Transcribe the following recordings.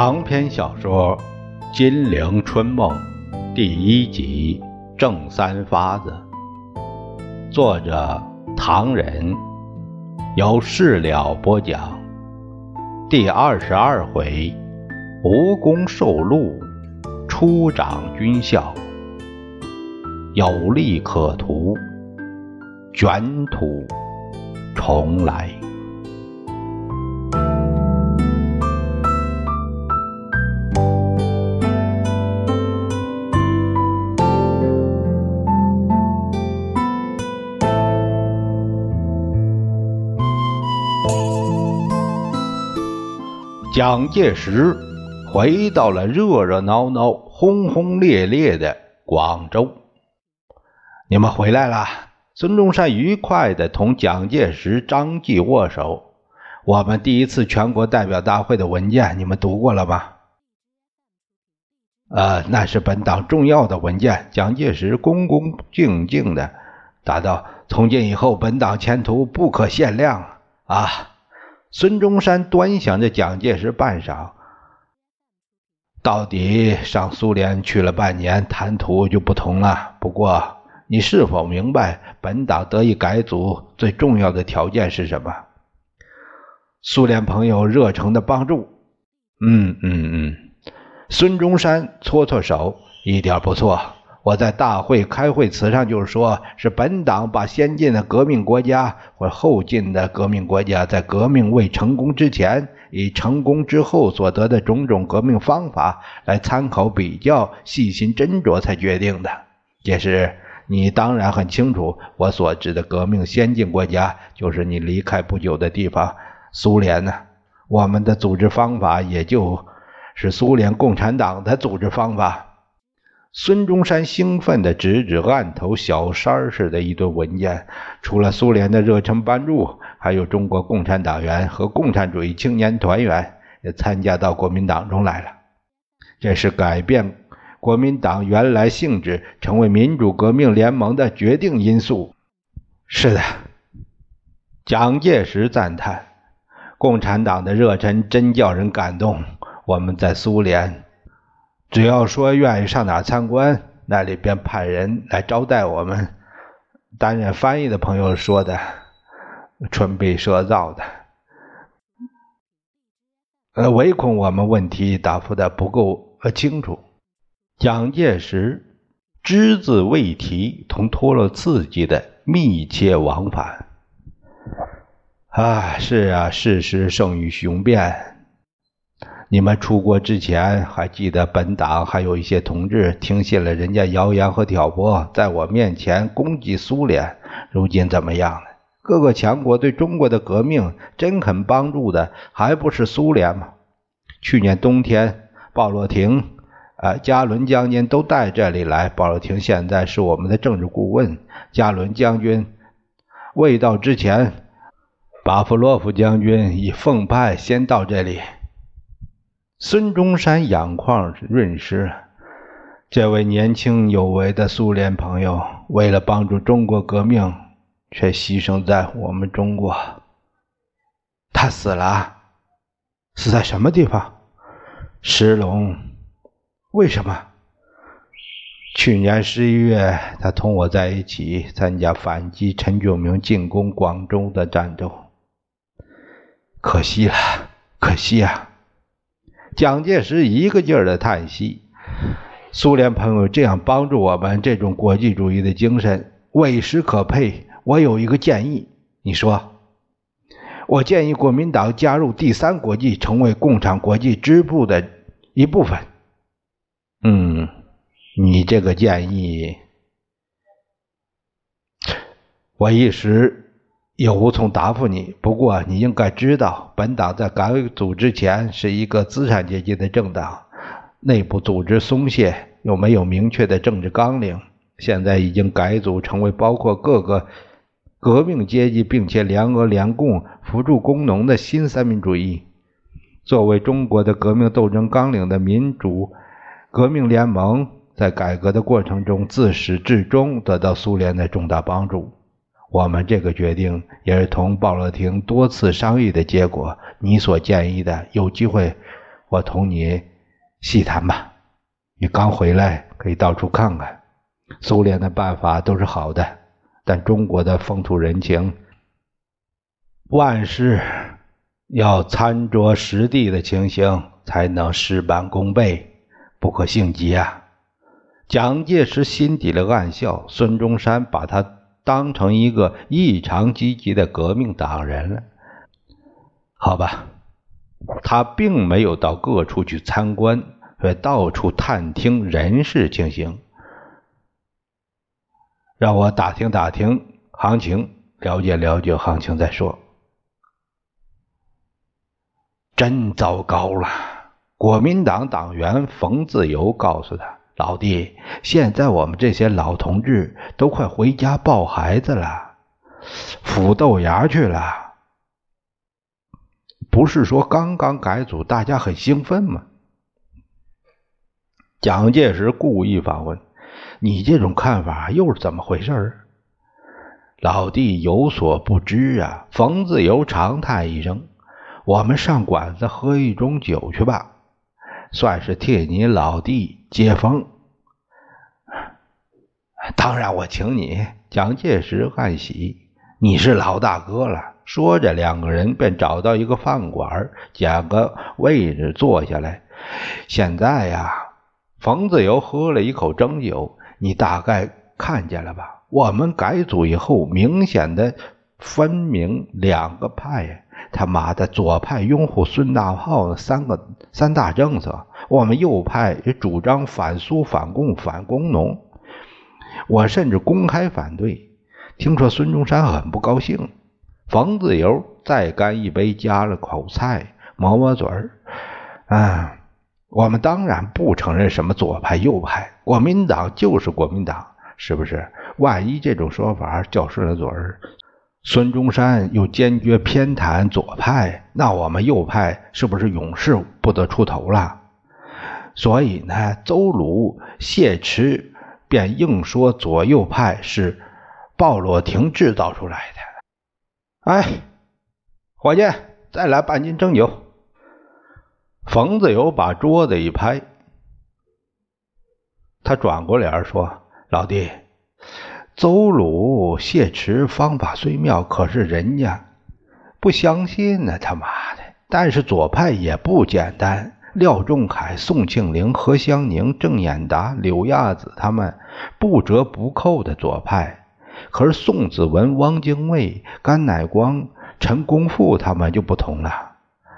长篇小说《金陵春梦》第一集《正三发子》，作者唐人，由事了播讲。第二十二回，无功受禄，初长军校，有利可图，卷土重来。蒋介石回到了热热闹闹、轰轰烈烈的广州。你们回来了。孙中山愉快地同蒋介石、张继握手。我们第一次全国代表大会的文件，你们读过了吗？呃，那是本党重要的文件。蒋介石恭恭敬敬地答道：“从今以后，本党前途不可限量啊！”孙中山端详着蒋介石半晌，到底上苏联去了半年，谈吐就不同了。不过，你是否明白本党得以改组最重要的条件是什么？苏联朋友热诚的帮助。嗯嗯嗯，孙中山搓搓手，一点不错。我在大会开会词上就是说，是本党把先进的革命国家或后进的革命国家在革命未成功之前，以成功之后所得的种种革命方法来参考比较，细心斟酌才决定的。这是你当然很清楚，我所指的革命先进国家，就是你离开不久的地方——苏联呢。我们的组织方法，也就是苏联共产党的组织方法。孙中山兴奋地指指案头小山似的一堆文件，除了苏联的热忱帮助，还有中国共产党员和共产主义青年团员也参加到国民党中来了。这是改变国民党原来性质，成为民主革命联盟的决定因素。是的，蒋介石赞叹：“共产党的热忱真叫人感动。”我们在苏联。只要说愿意上哪参观，那里便派人来招待我们。担任翻译的朋友说的，春闭舌造的。呃，唯恐我们问题答复的不够呃清楚。蒋介石只字未提同托洛茨基的密切往返。啊，是啊，事实胜于雄辩。你们出国之前还记得本党还有一些同志听信了人家谣言和挑拨，在我面前攻击苏联。如今怎么样了？各个强国对中国的革命真肯帮助的，还不是苏联吗？去年冬天，鲍洛廷、啊加伦将军都带这里来。鲍洛廷现在是我们的政治顾问。加伦将军未到之前，巴夫洛夫将军已奉派先到这里。孙中山眼眶润湿，这位年轻有为的苏联朋友，为了帮助中国革命，却牺牲在我们中国。他死了，死在什么地方？石龙。为什么？去年十一月，他同我在一起参加反击陈炯明进攻广州的战斗。可惜了，可惜啊！蒋介石一个劲儿的叹息：“苏联朋友这样帮助我们，这种国际主义的精神，委实可佩。我有一个建议，你说？我建议国民党加入第三国际，成为共产国际支部的一部分。嗯，你这个建议，我一时……”也无从答复你。不过你应该知道，本党在改组之前是一个资产阶级的政党，内部组织松懈，又没有明确的政治纲领。现在已经改组成为包括各个革命阶级，并且联俄联共扶助工农的新三民主义。作为中国的革命斗争纲领的民主革命联盟，在改革的过程中自始至终得到苏联的重大帮助。我们这个决定也是同鲍乐廷多次商议的结果。你所建议的有机会我同你细谈吧。你刚回来，可以到处看看。苏联的办法都是好的，但中国的风土人情，万事要参照实地的情形，才能事半功倍，不可性急啊！蒋介石心底里暗笑，孙中山把他当成一个异常积极的革命党人了。好吧，他并没有到各处去参观。会到处探听人事情形，让我打听打听行情，了解了解行情再说。真糟糕了！国民党党员冯自由告诉他：“老弟，现在我们这些老同志都快回家抱孩子了，孵豆芽去了。不是说刚刚改组，大家很兴奋吗？”蒋介石故意反问：“你这种看法又是怎么回事？”老弟有所不知啊！冯自由长叹一声：“我们上馆子喝一盅酒去吧，算是替你老弟接风。”当然，我请你。蒋介石暗喜：“你是老大哥了。”说着，两个人便找到一个饭馆，捡个位置坐下来。现在呀。冯自由喝了一口蒸酒，你大概看见了吧？我们改组以后，明显的分明两个派。他妈的，左派拥护孙大炮的三个三大政策，我们右派也主张反苏、反共、反工农。我甚至公开反对。听说孙中山很不高兴。冯自由再干一杯，夹了口菜，抹抹嘴儿，啊。我们当然不承认什么左派右派，国民党就是国民党，是不是？万一这种说法较顺了嘴儿，孙中山又坚决偏袒左派，那我们右派是不是永世不得出头了？所以呢，邹鲁、谢池便硬说左右派是鲍罗廷制造出来的。哎，伙计，再来半斤蒸酒。冯子友把桌子一拍，他转过脸说：“老弟，邹鲁、谢池方法虽妙，可是人家不相信呢。他妈的！但是左派也不简单，廖仲恺、宋庆龄、何香凝、郑演达、柳亚子他们不折不扣的左派。可是宋子文、汪精卫、甘乃光、陈公富他们就不同了，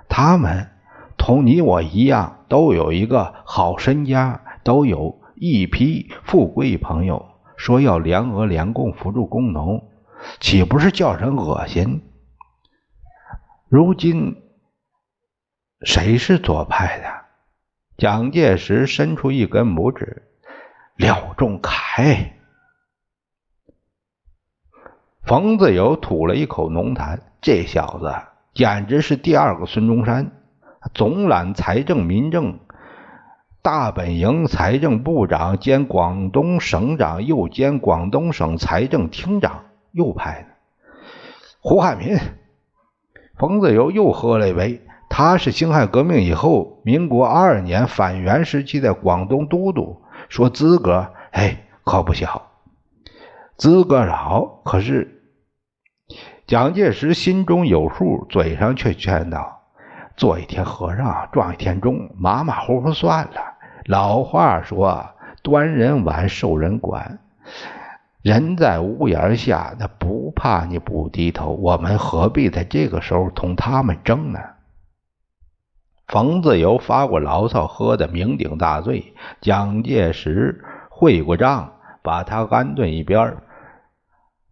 他们。”同你我一样，都有一个好身家，都有一批富贵朋友，说要联俄联共扶助工农，岂不是叫人恶心？如今谁是左派的？蒋介石伸出一根拇指，廖仲恺。冯自由吐了一口浓痰，这小子简直是第二个孙中山。总揽财政民政大本营，财政部长兼广东省长，又兼广东省财政厅长，右派的胡汉民。冯自由又喝了一杯，他是辛亥革命以后，民国二年反袁时期的广东都督，说资格哎可不小，资格老。可是蒋介石心中有数，嘴上却劝道。做一天和尚撞一天钟，马马虎虎算了。老话说：“端人碗，受人管。”人在屋檐下，那不怕你不低头。我们何必在这个时候同他们争呢？冯自由发过牢骚，喝得酩酊大醉。蒋介石会过账，把他安顿一边，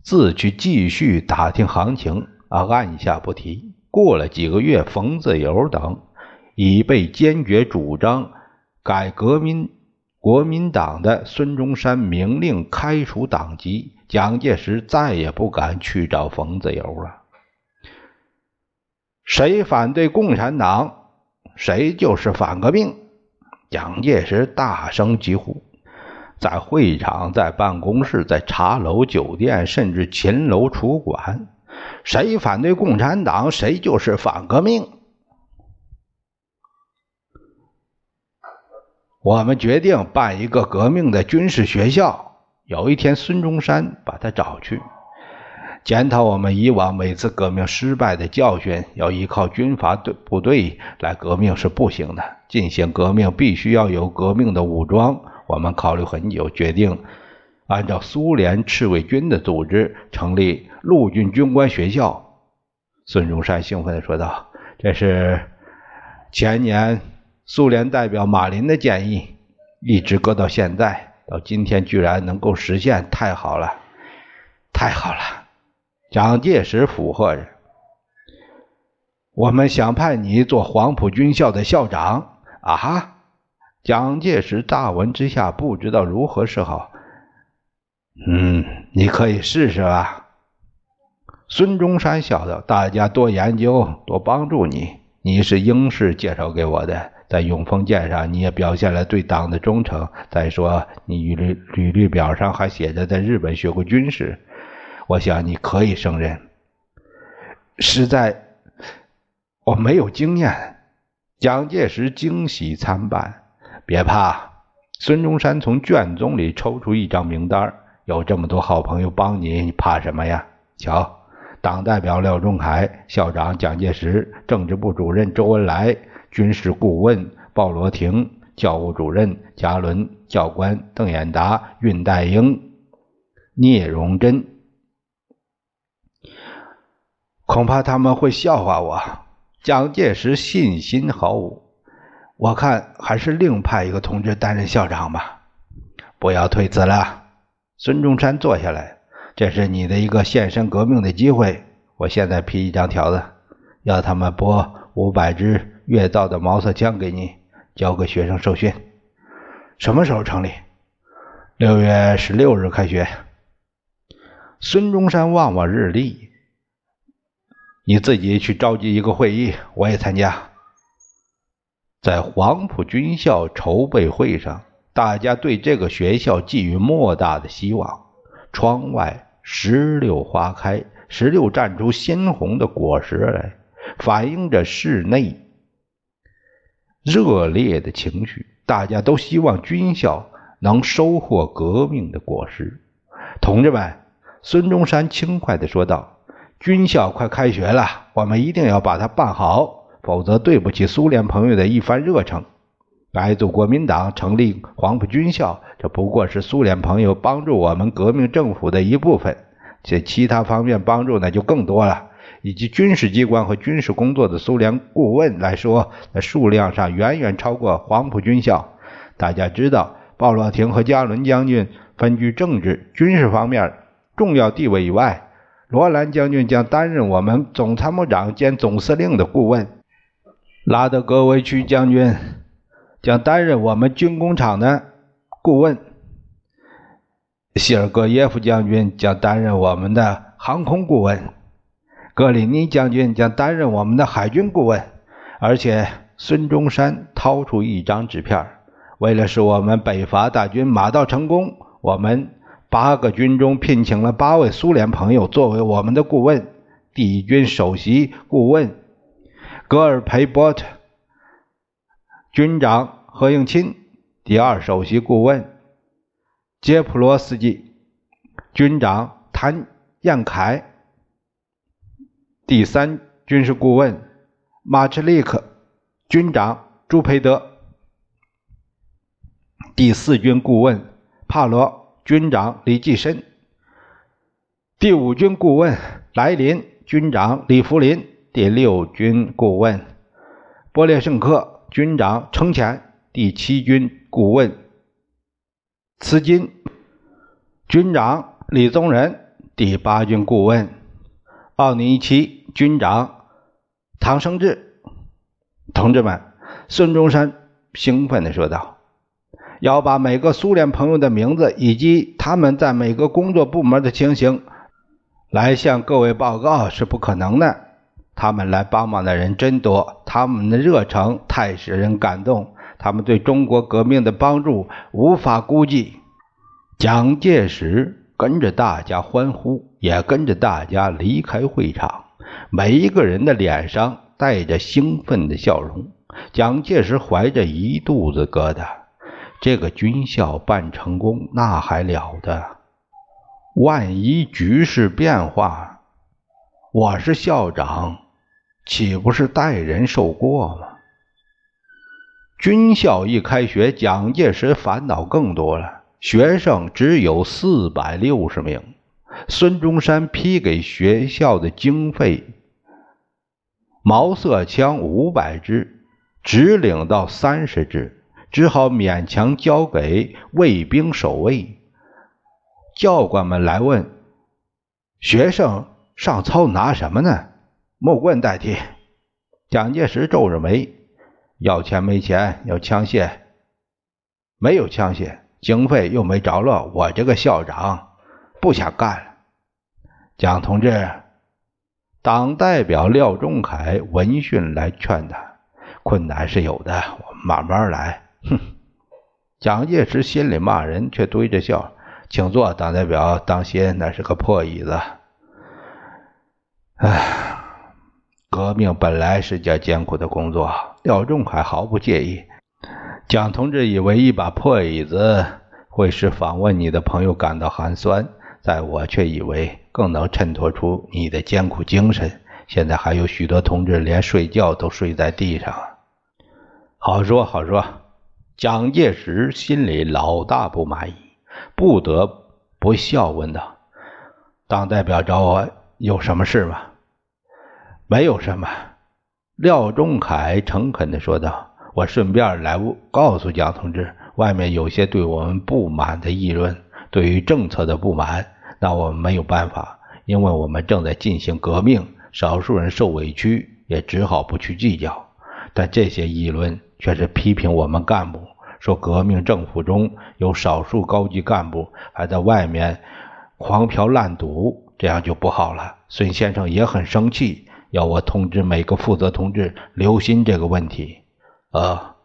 自去继续打听行情，啊，按下不提。过了几个月，冯自由等已被坚决主张改革民国民党的孙中山明令开除党籍，蒋介石再也不敢去找冯自由了。谁反对共产党，谁就是反革命！蒋介石大声疾呼，在会场、在办公室、在茶楼、酒店，甚至秦楼、楚馆。谁反对共产党，谁就是反革命。我们决定办一个革命的军事学校。有一天，孙中山把他找去，检讨我们以往每次革命失败的教训。要依靠军阀队部队来革命是不行的，进行革命必须要有革命的武装。我们考虑很久，决定按照苏联赤卫军的组织成立陆军军官学校。孙中山兴奋地说道：“这是前年。”苏联代表马林的建议一直搁到现在，到今天居然能够实现，太好了，太好了！蒋介石附和着。我们想派你做黄埔军校的校长啊！蒋介石大闻之下不知道如何是好。嗯，你可以试试啊。孙中山笑道：“大家多研究，多帮助你。你是英士介绍给我的。”在永丰舰上，你也表现了对党的忠诚。再说，你履历履历表上还写着在日本学过军事，我想你可以胜任。实在，我没有经验。蒋介石惊喜参半。别怕，孙中山从卷宗里抽出一张名单，有这么多好朋友帮你，你怕什么呀？瞧，党代表廖仲恺，校长蒋介石，政治部主任周恩来。军事顾问鲍罗廷，教务主任加伦，教官邓演达，恽代英，聂荣臻，恐怕他们会笑话我。蒋介石信心毫无，我看还是另派一个同志担任校长吧。不要推辞了。孙中山坐下来，这是你的一个献身革命的机会。我现在批一张条子，要他们拨五百支。越造的毛瑟枪给你，交给学生受训。什么时候成立？六月十六日开学。孙中山望望日历，你自己去召集一个会议，我也参加。在黄埔军校筹备会上，大家对这个学校寄予莫大的希望。窗外石榴花开，石榴绽出鲜红的果实来，反映着室内。热烈的情绪，大家都希望军校能收获革命的果实。同志们，孙中山轻快地说道：“军校快开学了，我们一定要把它办好，否则对不起苏联朋友的一番热诚。改组国民党，成立黄埔军校，这不过是苏联朋友帮助我们革命政府的一部分，这其他方面帮助那就更多了。”以及军事机关和军事工作的苏联顾问来说，在数量上远远超过黄埔军校。大家知道，鲍罗廷和加伦将军分居政治、军事方面重要地位以外，罗兰将军将担任我们总参谋长兼总司令的顾问，拉德戈维区将军将担任我们军工厂的顾问，谢尔戈耶夫将军将担任我们的航空顾问。格里尼将军将担任我们的海军顾问，而且孙中山掏出一张纸片，为了使我们北伐大军马到成功，我们八个军中聘请了八位苏联朋友作为我们的顾问。第一军首席顾问格尔培波特，军长何应钦；第二首席顾问杰普罗斯基，军长谭彦凯。第三军事顾问马切利克，军长朱培德；第四军顾问帕罗，军长李济深；第五军顾问莱林，军长李福林；第六军顾问波列圣克，军长程潜；第七军顾问茨金，军长李宗仁；第八军顾问奥尼奇。军长唐生智，同志们，孙中山兴奋地说道：“要把每个苏联朋友的名字以及他们在每个工作部门的情形来向各位报告是不可能的。他们来帮忙的人真多，他们的热诚太使人感动，他们对中国革命的帮助无法估计。”蒋介石跟着大家欢呼，也跟着大家离开会场。每一个人的脸上带着兴奋的笑容。蒋介石怀着一肚子疙瘩，这个军校办成功，那还了得？万一局势变化，我是校长，岂不是代人受过吗？军校一开学，蒋介石烦恼更多了。学生只有四百六十名，孙中山批给学校的经费，毛瑟枪五百支，只领到三十支，只好勉强交给卫兵守卫。教官们来问学生上操拿什么呢？木棍代替。蒋介石皱着眉。要钱没钱，要枪械没有枪械，经费又没着落，我这个校长不想干了。蒋同志，党代表廖仲恺闻讯来劝他，困难是有的，我们慢慢来。哼！蒋介石心里骂人，却堆着笑，请坐，党代表，当心那是个破椅子。唉。革命本来是件艰苦的工作，廖仲恺毫不介意。蒋同志以为一把破椅子会使访问你的朋友感到寒酸，在我却以为更能衬托出你的艰苦精神。现在还有许多同志连睡觉都睡在地上。好说好说，蒋介石心里老大不满意，不得不笑问道：“党代表找我有什么事吗？”没有什么，廖仲恺诚恳地说道：“我顺便来告诉蒋同志，外面有些对我们不满的议论，对于政策的不满，那我们没有办法，因为我们正在进行革命，少数人受委屈，也只好不去计较。但这些议论却是批评我们干部，说革命政府中有少数高级干部还在外面狂嫖滥赌，这样就不好了。孙先生也很生气。”要我通知每个负责同志留心这个问题。啊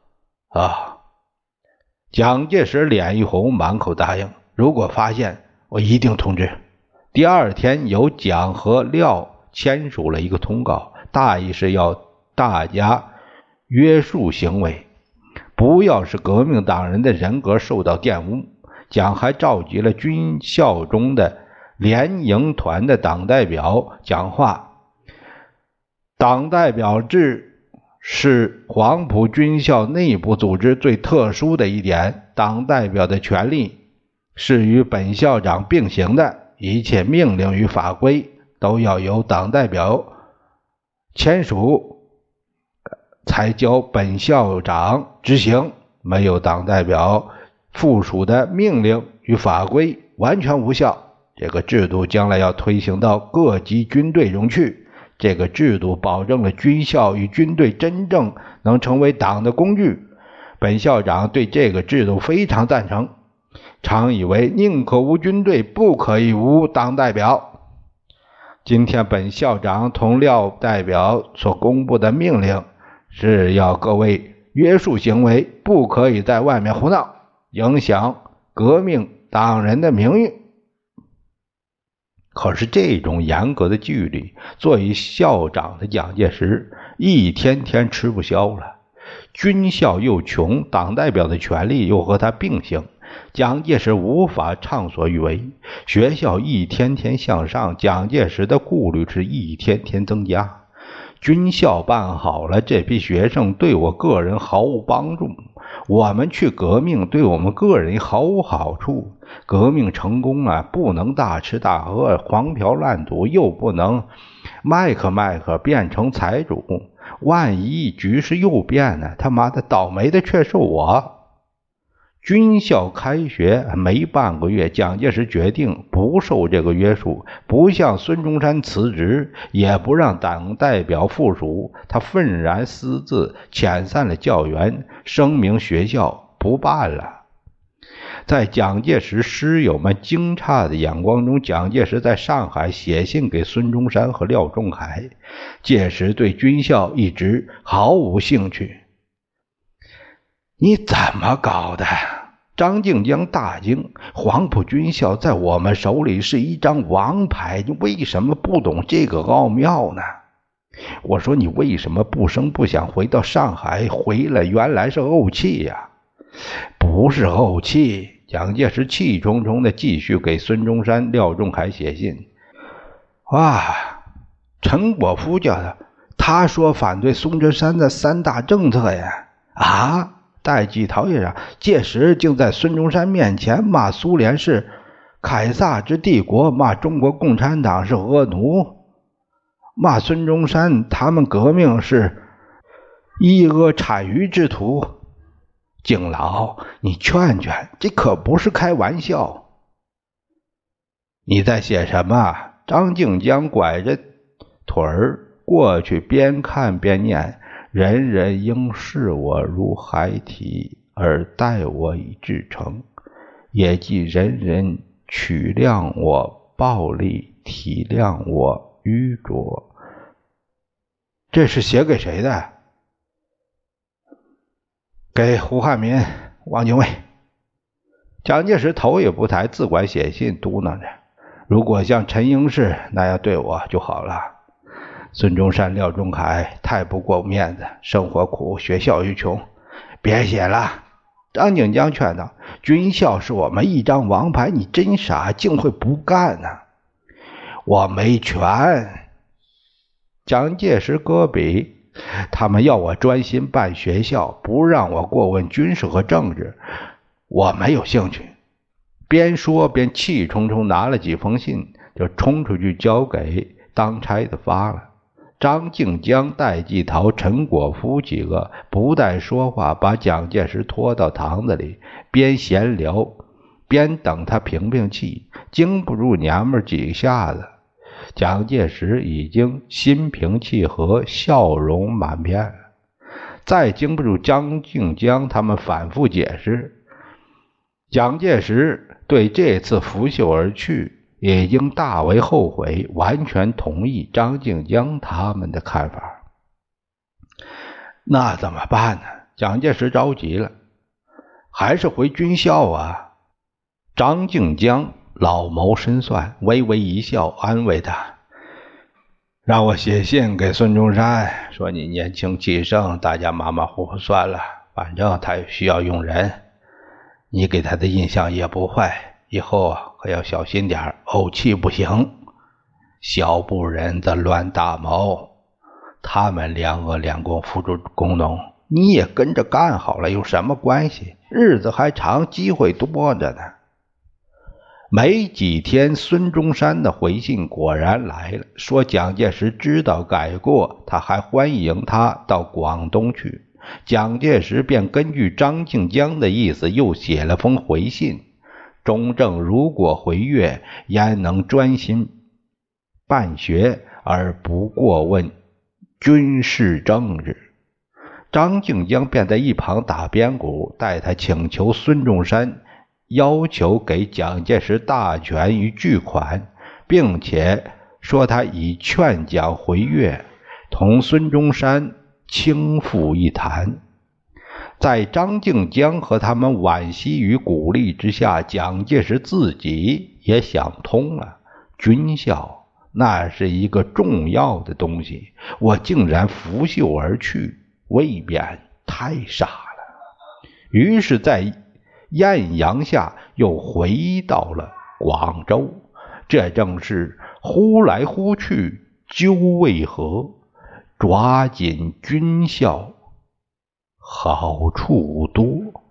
啊！蒋介石脸一红，满口答应。如果发现，我一定通知。第二天，由蒋和廖签署了一个通告，大意是要大家约束行为，不要使革命党人的人格受到玷污。蒋还召集了军校中的联营团的党代表讲话。党代表制是黄埔军校内部组织最特殊的一点。党代表的权力是与本校长并行的，一切命令与法规都要由党代表签署，才交本校长执行。没有党代表附属的命令与法规，完全无效。这个制度将来要推行到各级军队中去。这个制度保证了军校与军队真正能成为党的工具。本校长对这个制度非常赞成，常以为宁可无军队，不可以无党代表。今天本校长同廖代表所公布的命令，是要各位约束行为，不可以在外面胡闹，影响革命党人的名誉。可是这种严格的纪律，作为校长的蒋介石一天天吃不消了。军校又穷，党代表的权力又和他并行，蒋介石无法畅所欲为。学校一天天向上，蒋介石的顾虑是一天天增加。军校办好了，这批学生对我个人毫无帮助；我们去革命，对我们个人毫无好处。革命成功了，不能大吃大喝、狂嫖滥赌，又不能麦克麦克变成财主。万一局势又变了，他妈的倒霉的却是我。军校开学没半个月，蒋介石决定不受这个约束，不向孙中山辞职，也不让党代表附属。他愤然私自遣散了教员，声明学校不办了。在蒋介石师友们惊诧的眼光中，蒋介石在上海写信给孙中山和廖仲恺。届时对军校一直毫无兴趣。你怎么搞的？张静江大惊。黄埔军校在我们手里是一张王牌，你为什么不懂这个奥妙呢？我说你为什么不声不响回到上海？回来原来是怄气呀。不是怄气。蒋介石气冲冲的继续给孙中山、廖仲恺写信。哇，陈果夫叫他，他说反对孙中山的三大政策呀。啊，戴季陶也让届时竟在孙中山面前骂苏联是凯撒之帝国，骂中国共产党是恶奴，骂孙中山他们革命是以讹谄谀之徒。敬老，你劝劝，这可不是开玩笑。你在写什么？张静江拐着腿儿过去，边看边念：“人人应视我如孩提，而待我以至诚；也即人人取谅我暴力，体谅我愚拙。”这是写给谁的？给胡汉民、汪精卫、蒋介石头也不抬，自管写信，嘟囔着：“如果像陈英士那样对我就好了。”孙中山、廖仲恺太不过面子，生活苦，学校又穷，别写了。张景江劝道：“军校是我们一张王牌，你真傻，竟会不干呢？”我没权。蒋介石搁笔。他们要我专心办学校，不让我过问军事和政治，我没有兴趣。边说边气冲冲拿了几封信，就冲出去交给当差的发了。张静江、戴季陶、陈果夫几个不带说话，把蒋介石拖到堂子里，边闲聊边等他平平气，经不住娘们几下子。蒋介石已经心平气和，笑容满面。再经不住张静江他们反复解释，蒋介石对这次拂袖而去已经大为后悔，完全同意张静江他们的看法。那怎么办呢？蒋介石着急了，还是回军校啊？张静江。老谋深算，微微一笑，安慰他：“让我写信给孙中山，说你年轻气盛，大家马马虎虎算了，反正他也需要用人，你给他的印象也不坏，以后啊可要小心点怄气不行。小部人则乱大谋，他们两恶两功，付诸工农，你也跟着干好了，有什么关系？日子还长，机会多着呢。”没几天，孙中山的回信果然来了，说蒋介石知道改过，他还欢迎他到广东去。蒋介石便根据张静江的意思，又写了封回信：中正如果回粤，焉能专心办学而不过问军事政治？张静江便在一旁打边鼓，代他请求孙中山。要求给蒋介石大权与巨款，并且说他已劝蒋回粤，同孙中山倾覆一谈。在张静江和他们惋惜与鼓励之下，蒋介石自己也想通了：军校那是一个重要的东西，我竟然拂袖而去，未免太傻了。于是，在艳阳下，又回到了广州。这正是忽来忽去，究为何？抓紧军校，好处多。